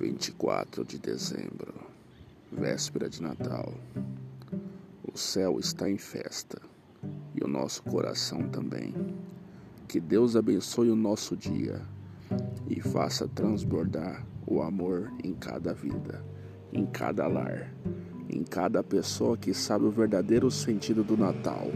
24 de dezembro, véspera de Natal. O céu está em festa e o nosso coração também. Que Deus abençoe o nosso dia e faça transbordar o amor em cada vida, em cada lar, em cada pessoa que sabe o verdadeiro sentido do Natal.